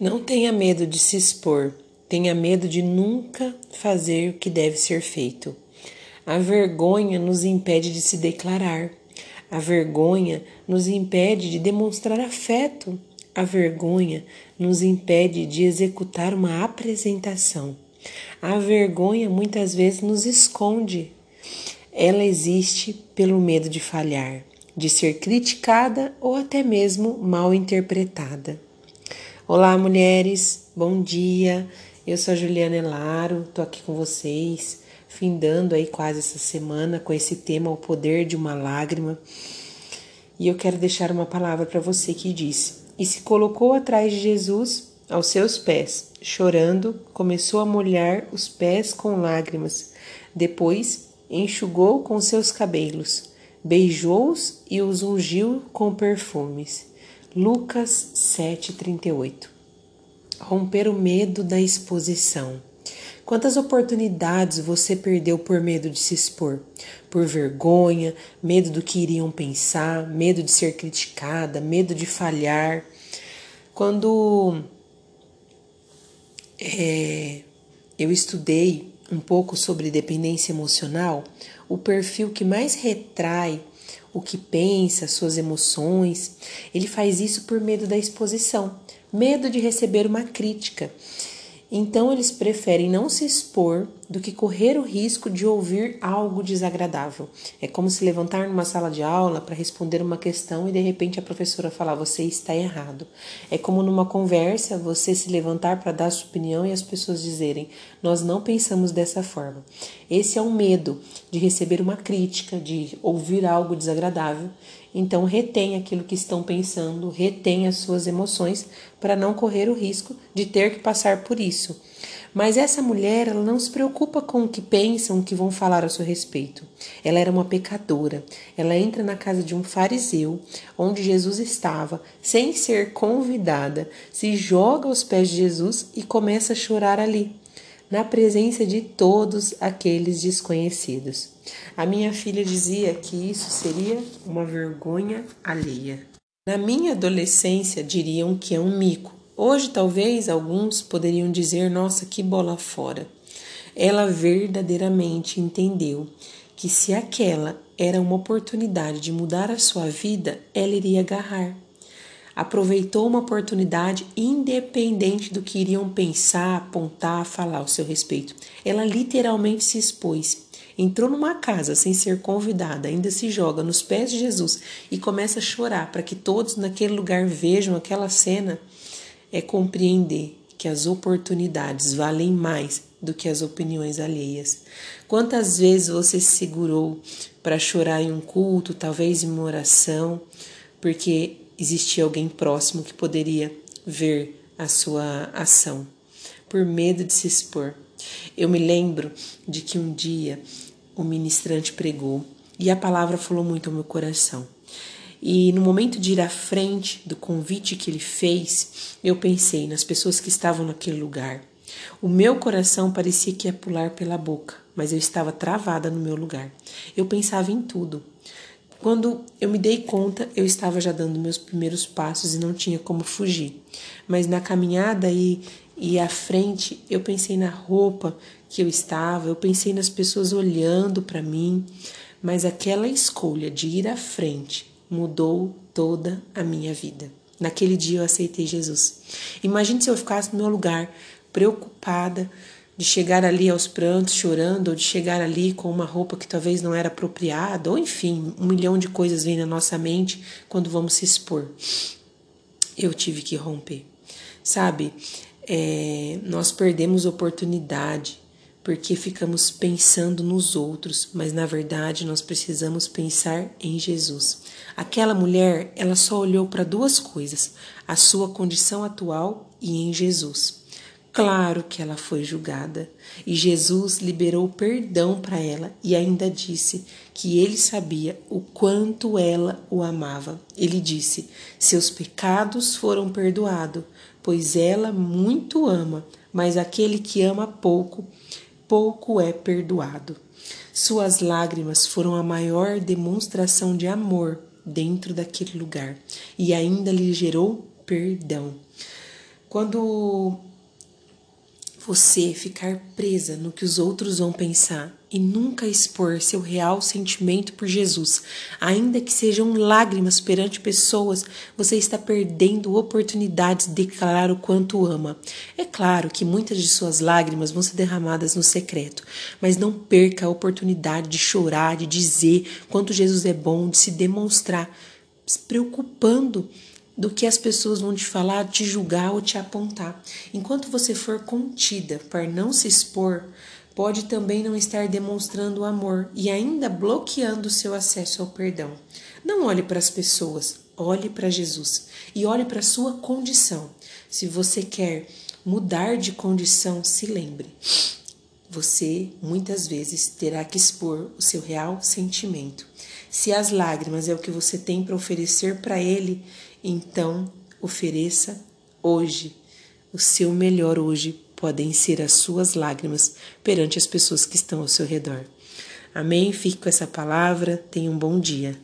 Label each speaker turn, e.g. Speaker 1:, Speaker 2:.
Speaker 1: Não tenha medo de se expor, tenha medo de nunca fazer o que deve ser feito. A vergonha nos impede de se declarar. A vergonha nos impede de demonstrar afeto. A vergonha nos impede de executar uma apresentação. A vergonha muitas vezes nos esconde. Ela existe pelo medo de falhar, de ser criticada ou até mesmo mal interpretada. Olá, mulheres, bom dia. Eu sou a Juliana Elaro, tô aqui com vocês, findando aí quase essa semana com esse tema O Poder de uma Lágrima. E eu quero deixar uma palavra para você que diz: E se colocou atrás de Jesus aos seus pés, chorando, começou a molhar os pés com lágrimas. Depois enxugou com seus cabelos, beijou-os e os ungiu com perfumes. Lucas 7:38. Romper o medo da exposição. Quantas oportunidades você perdeu por medo de se expor? Por vergonha, medo do que iriam pensar, medo de ser criticada, medo de falhar. Quando é, eu estudei um pouco sobre dependência emocional, o perfil que mais retrai o que pensa, suas emoções. Ele faz isso por medo da exposição, medo de receber uma crítica. Então eles preferem não se expor do que correr o risco de ouvir algo desagradável. É como se levantar numa sala de aula para responder uma questão e de repente a professora falar você está errado. É como numa conversa você se levantar para dar sua opinião e as pessoas dizerem nós não pensamos dessa forma. Esse é um medo de receber uma crítica, de ouvir algo desagradável. Então retém aquilo que estão pensando, retém as suas emoções para não correr o risco de ter que passar por isso. Mas essa mulher, ela não se preocupa com o que pensam, o que vão falar a seu respeito. Ela era uma pecadora. Ela entra na casa de um fariseu, onde Jesus estava, sem ser convidada, se joga aos pés de Jesus e começa a chorar ali, na presença de todos aqueles desconhecidos. A minha filha dizia que isso seria uma vergonha alheia. Na minha adolescência, diriam que é um mico Hoje, talvez alguns poderiam dizer: nossa, que bola fora. Ela verdadeiramente entendeu que se aquela era uma oportunidade de mudar a sua vida, ela iria agarrar. Aproveitou uma oportunidade independente do que iriam pensar, apontar, falar ao seu respeito. Ela literalmente se expôs. Entrou numa casa sem ser convidada, ainda se joga nos pés de Jesus e começa a chorar para que todos naquele lugar vejam aquela cena é compreender que as oportunidades valem mais do que as opiniões alheias. Quantas vezes você se segurou para chorar em um culto, talvez em uma oração, porque existia alguém próximo que poderia ver a sua ação, por medo de se expor. Eu me lembro de que um dia o ministrante pregou e a palavra falou muito ao meu coração. E no momento de ir à frente do convite que ele fez, eu pensei nas pessoas que estavam naquele lugar. O meu coração parecia que ia pular pela boca, mas eu estava travada no meu lugar. Eu pensava em tudo. Quando eu me dei conta, eu estava já dando meus primeiros passos e não tinha como fugir. Mas na caminhada e, e à frente, eu pensei na roupa que eu estava, eu pensei nas pessoas olhando para mim. Mas aquela escolha de ir à frente mudou toda a minha vida. Naquele dia eu aceitei Jesus. Imagine se eu ficasse no meu lugar, preocupada de chegar ali aos prantos, chorando, ou de chegar ali com uma roupa que talvez não era apropriada, ou enfim, um milhão de coisas vêm na nossa mente quando vamos se expor. Eu tive que romper. Sabe, é, nós perdemos oportunidade porque ficamos pensando nos outros, mas na verdade nós precisamos pensar em Jesus. Aquela mulher, ela só olhou para duas coisas: a sua condição atual e em Jesus. Claro que ela foi julgada e Jesus liberou perdão para ela e ainda disse que ele sabia o quanto ela o amava. Ele disse: Seus pecados foram perdoados, pois ela muito ama, mas aquele que ama pouco pouco é perdoado. Suas lágrimas foram a maior demonstração de amor dentro daquele lugar e ainda lhe gerou perdão. Quando você ficar presa no que os outros vão pensar e nunca expor seu real sentimento por Jesus, ainda que sejam lágrimas perante pessoas, você está perdendo oportunidades de declarar o quanto ama. É claro que muitas de suas lágrimas vão ser derramadas no secreto, mas não perca a oportunidade de chorar, de dizer quanto Jesus é bom, de se demonstrar, se preocupando do que as pessoas vão te falar, te julgar ou te apontar. Enquanto você for contida para não se expor, pode também não estar demonstrando amor e ainda bloqueando seu acesso ao perdão. Não olhe para as pessoas, olhe para Jesus e olhe para a sua condição. Se você quer mudar de condição, se lembre. Você muitas vezes terá que expor o seu real sentimento. Se as lágrimas é o que você tem para oferecer para ele, então ofereça hoje. O seu melhor hoje podem ser as suas lágrimas perante as pessoas que estão ao seu redor. Amém? Fique com essa palavra. Tenha um bom dia.